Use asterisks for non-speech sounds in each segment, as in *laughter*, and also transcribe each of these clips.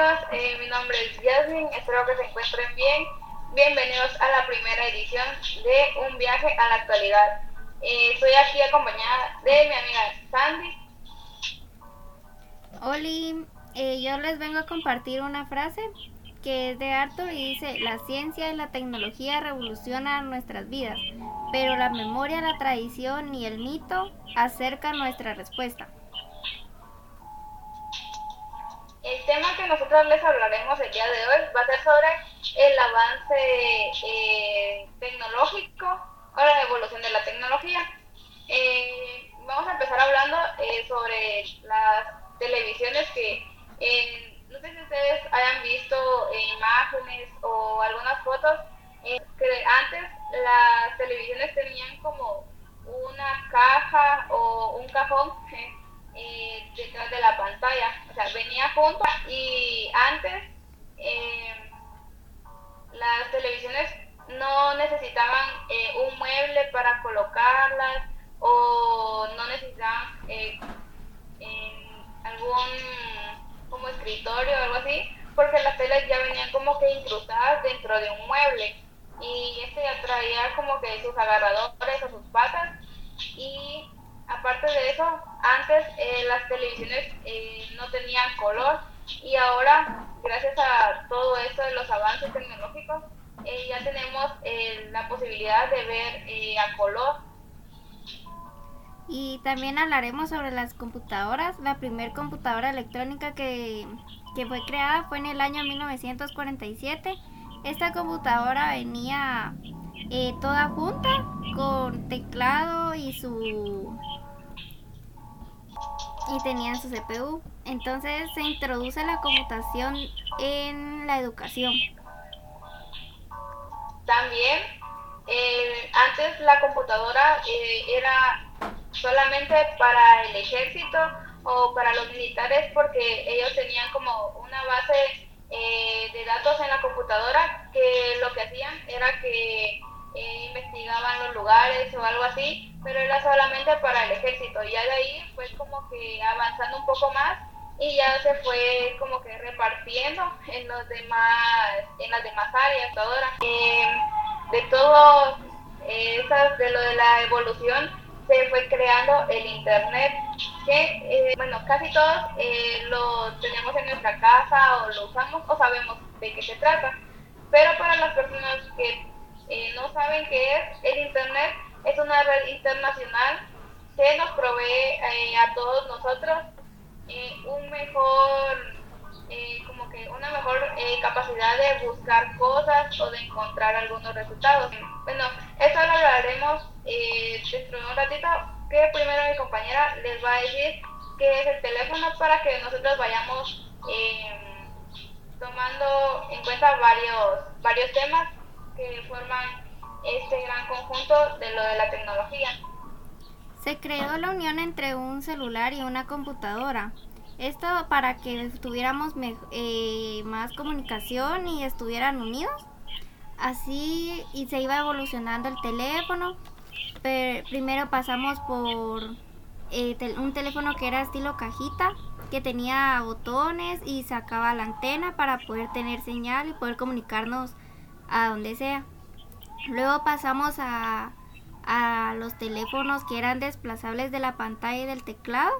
amigos, eh, mi nombre es Jasmine, espero que se encuentren bien. Bienvenidos a la primera edición de Un viaje a la actualidad. Eh, estoy aquí acompañada de mi amiga Sandy. Oli, eh, yo les vengo a compartir una frase que es de Arthur y dice, la ciencia y la tecnología revolucionan nuestras vidas, pero la memoria, la tradición y el mito acercan nuestra respuesta. Tema que nosotros les hablaremos el día de hoy va a ser sobre el avance eh, tecnológico o la evolución de la tecnología. Eh, vamos a empezar hablando eh, sobre las televisiones que no sé si ustedes hayan visto imágenes o algunas fotos que antes las televisiones tenían como una caja y antes eh, las televisiones no necesitaban eh, un mueble para colocarlas o no necesitaban algún como escritorio o algo así, porque las telas ya venían como que incrustadas dentro de un mueble. Y este ya traía como que sus agarradores o sus patas y aparte de eso, antes eh, las televisiones eh, no tenían color y ahora, gracias a todo esto de los avances tecnológicos, eh, ya tenemos la posibilidad de ver a color. Y también hablaremos sobre las computadoras. La primera computadora electrónica que, que fue creada fue en el año 1947. Esta computadora venía toda junta con teclado y su y tenían su CPU. Entonces se introduce la computación en la educación. También, eh, antes la computadora eh, era solamente para el ejército o para los militares porque ellos tenían como una base eh, de datos en la computadora que lo que hacían era que eh, investigaban los lugares o algo así, pero era solamente para el ejército. Ya de ahí fue como que avanzando un poco más y ya se fue como que repartiendo en los demás, en las demás áreas ahora. Eh, de todo eh, de lo de la evolución se fue creando el internet que bueno casi todos lo tenemos en nuestra casa o lo usamos o sabemos de qué se trata pero para las personas que eh, no saben qué es, el Internet es una red internacional que nos provee eh, a todos nosotros eh, un mejor, como que una mejor capacidad de buscar cosas o de encontrar algunos resultados. Bueno, eso lo hablaremos dentro de un ratito, que primero mi compañera les va a decir qué es el teléfono para que nosotros vayamos tomando en cuenta varios, varios temas que forman este gran conjunto de lo de la tecnología. Se creó la unión entre un celular y una computadora. Esto para que tuviéramos eh, más comunicación y estuvieran unidos. Así y se iba evolucionando el teléfono. primero pasamos por eh, un teléfono que era estilo cajita, que tenía botones y sacaba la antena para poder tener señal y poder comunicarnos a donde sea. Luego pasamos a, a los teléfonos que eran desplazables de la pantalla y del teclado.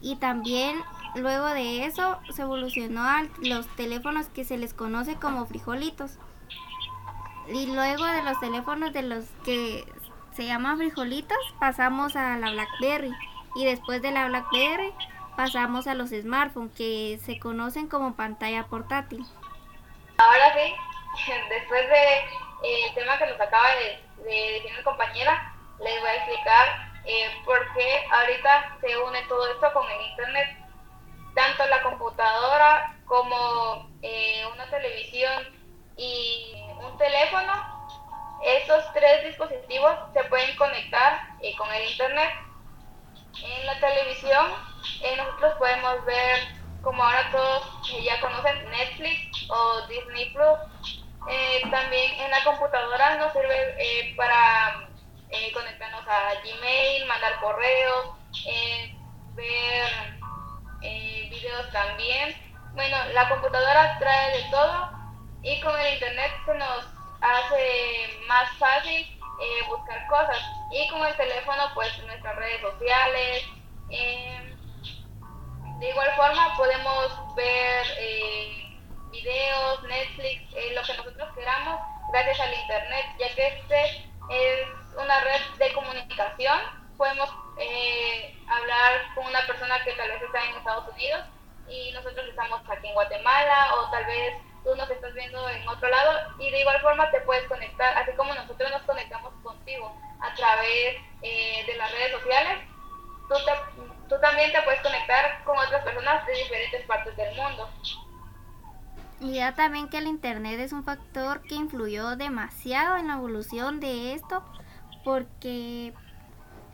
Y también luego de eso se evolucionó a los teléfonos que se les conoce como frijolitos. Y luego de los teléfonos de los que se llaman frijolitos pasamos a la BlackBerry. Y después de la BlackBerry pasamos a los smartphones que se conocen como pantalla portátil. Ahora sí, *laughs* después de eh, el tema que nos acaba de, decir mi compañera, les voy a explicar eh, por qué ahorita se une todo esto con el internet. Tanto la computadora como eh, una televisión y un teléfono, estos tres dispositivos se pueden conectar con el internet. En la televisión nosotros podemos ver, como ahora todos ya conocen, Netflix o Disney Plus eh, también en la computadora nos sirve eh, para eh, conectarnos a Gmail, mandar correos, ver videos también. Bueno, la computadora trae de todo y con el internet se nos hace más fácil eh, buscar cosas y con el teléfono pues nuestras redes sociales eh, de igual forma podemos ver eh, videos Netflix lo que nosotros queramos gracias al internet ya que este es una red de comunicación podemos hablar con una persona que tal vez está en Estados Unidos y nosotros estamos aquí en Guatemala o tal vez tú nos estás viendo en otro lado y de igual forma te puedes conectar, así como nosotros nos conectamos contigo a través eh, de las redes sociales, tú, tú también te puedes conectar con otras personas de diferentes partes del mundo. Y ya también que el Internet es un factor que influyó demasiado en la evolución de esto, porque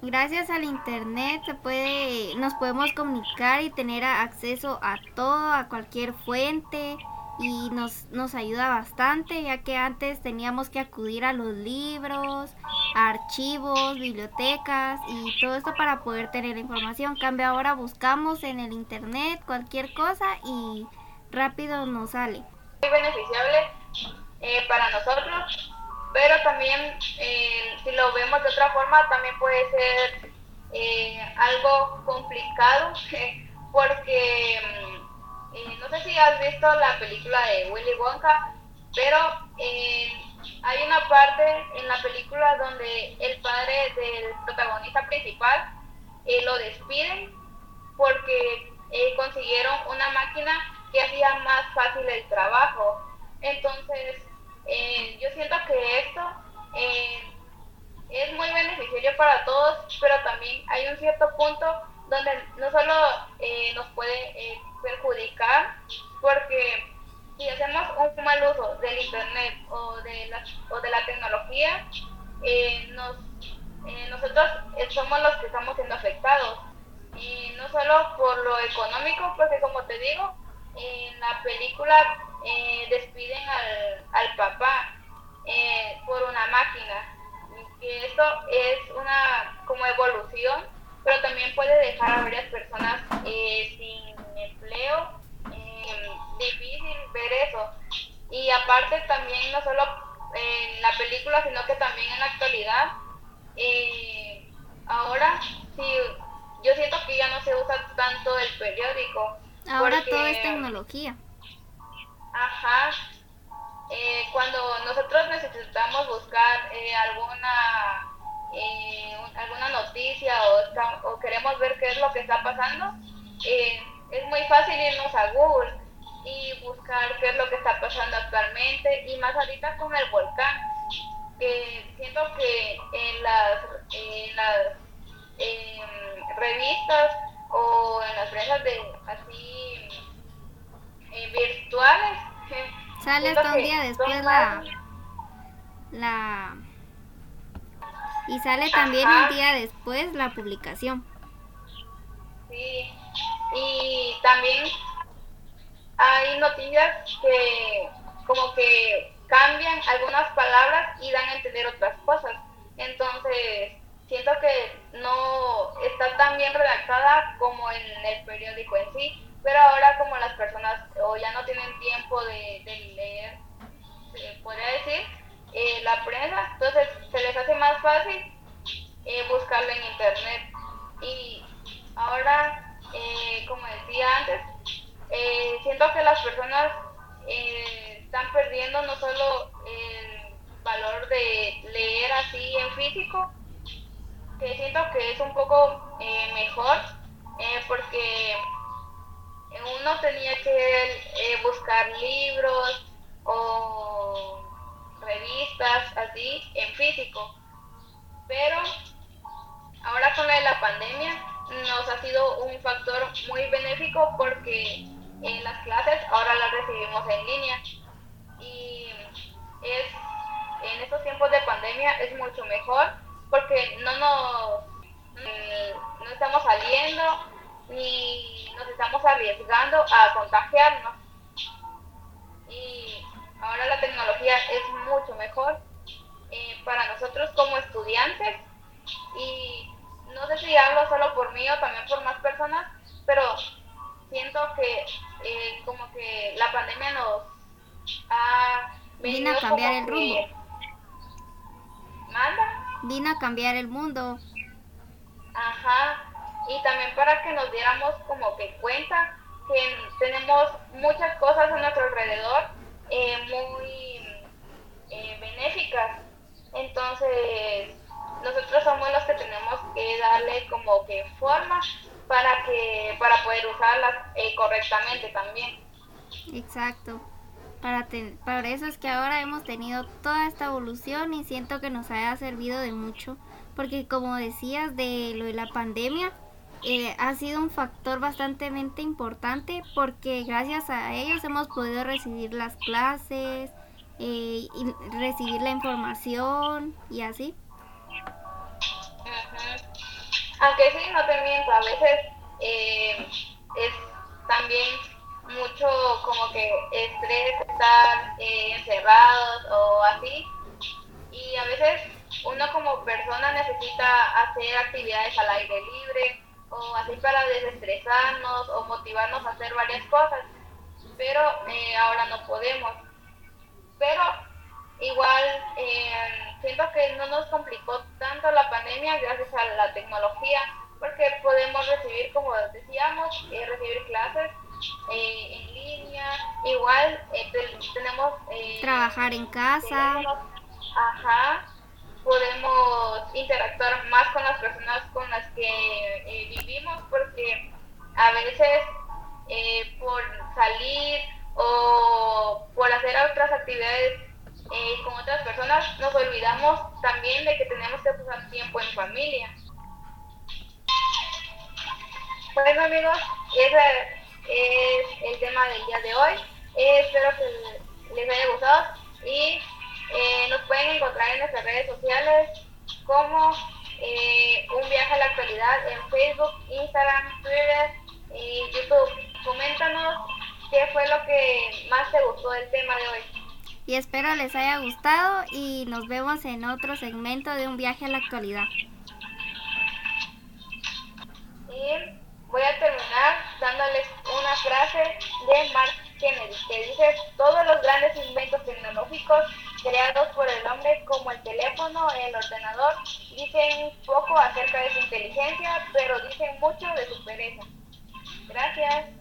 gracias al Internet se puede, nos podemos comunicar y tener acceso a todo, a cualquier fuente, y nos, nos ayuda bastante ya que antes teníamos que acudir a los libros, archivos, bibliotecas y todo esto para poder tener información. Cambio ahora buscamos en el internet cualquier cosa y rápido nos sale. Muy beneficiable eh, para nosotros, pero también eh, si lo vemos de otra forma también puede ser eh, algo complicado *laughs* porque mm, eh, no sé si has visto la película de Willy Wonka, pero hay una parte en la película donde el padre del protagonista principal lo despiden porque consiguieron una máquina más fácil el trabajo. Entonces, yo siento que esto es muy beneficioso para todos, pero también hay un cierto punto donde no solo nos puede perjudicar porque si hacemos un mal uso del internet o de la, o de la tecnología, eh, nos, eh, nosotros somos los que estamos siendo afectados. Y no solo por lo económico, porque como te digo, la película eh, despiden al, al papá por una máquina. Y esto es una como evolución, pero también puede dejar a varias personas sin empleo, eh, difícil ver eso. Y aparte también no solo en la película, sino que también en la actualidad, eh, ahora sí, yo siento que ya no se usa tanto el periódico. Ahora todo es tecnología. Ajá. Eh, cuando nosotros necesitamos buscar alguna alguna noticia o, o, queremos ver qué es lo que está pasando, eh, es muy fácil irnos a Google y buscar qué es lo que está pasando actualmente y más ahorita con el volcán que siento que en las, en las em, revistas o en las prensa de así eh, virtuales sale hasta un día después la la y sale también un día después la publicación sí y también hay noticias que como que cambian algunas palabras y dan a entender otras cosas. Entonces, siento que no está tan bien redactada como en el periódico en sí, pero ahora como las personas que es un poco mejor, porque uno tenía que buscar libros o revistas así en físico, pero ahora con la pandemia nos ha sido un factor muy benéfico porque en las clases ahora las recibimos en línea. Y es en estos tiempos de pandemia es mucho mejor porque no nos mm, no estamos saliendo ni nos estamos arriesgando a contagiarnos y ahora la tecnología es mucho mejor eh, para nosotros como estudiantes y no sé si hablo solo por mí o también por más personas, pero siento que eh, como que Vino a cambiar el rumbo. ¿Manda? Vino a cambiar el mundo. Ajá. Y también para que nos diéramos como que cuenta que tenemos muchas cosas a nuestro alrededor eh, muy eh, benéficas. Entonces, nosotros somos los que tenemos que darle como que forma para que para poder usarlas eh, correctamente también. Exacto. Para, para eso es que ahora hemos tenido toda esta evolución y siento que nos haya servido de mucho, porque como decías de lo de la pandemia, eh, ha sido un factor bastante importante porque gracias a ellos hemos podido recibir las clases, eh, y recibir la información y así. Aunque sí, no te miento, a veces eh, es también mucho como que estrés estar eh, encerrados o así. Y a veces uno como persona necesita hacer actividades al aire libre o así para desestresarnos o motivarnos a hacer varias cosas. Pero eh, ahora no podemos. Pero igual eh, siento que no nos complicó tanto la pandemia gracias a la tecnología porque podemos recibir, como decíamos, recibir clases eh, en línea, igual eh, tenemos... Eh, Trabajar en casa. ajá, podemos interactuar más con las personas con las que vivimos porque a veces por salir o por hacer otras actividades con otras personas nos olvidamos también de que tenemos que pasar tiempo en familia. Bueno amigos, esa es el tema del día de hoy. Eh, espero que les haya gustado y eh, nos pueden encontrar en nuestras redes sociales como eh, Un Viaje a la Actualidad en Facebook, Instagram, Twitter y YouTube. Coméntanos qué fue lo que más te gustó del tema de hoy. Y espero les haya gustado y nos vemos en otro segmento de Un Viaje a la Actualidad. Y voy a terminar dándoles una frase de Mark Kennedy que dice, todos los grandes inventos tecnológicos creados por el hombre como el teléfono, el ordenador, dicen poco acerca de su inteligencia, pero dicen mucho de su pereza. Gracias.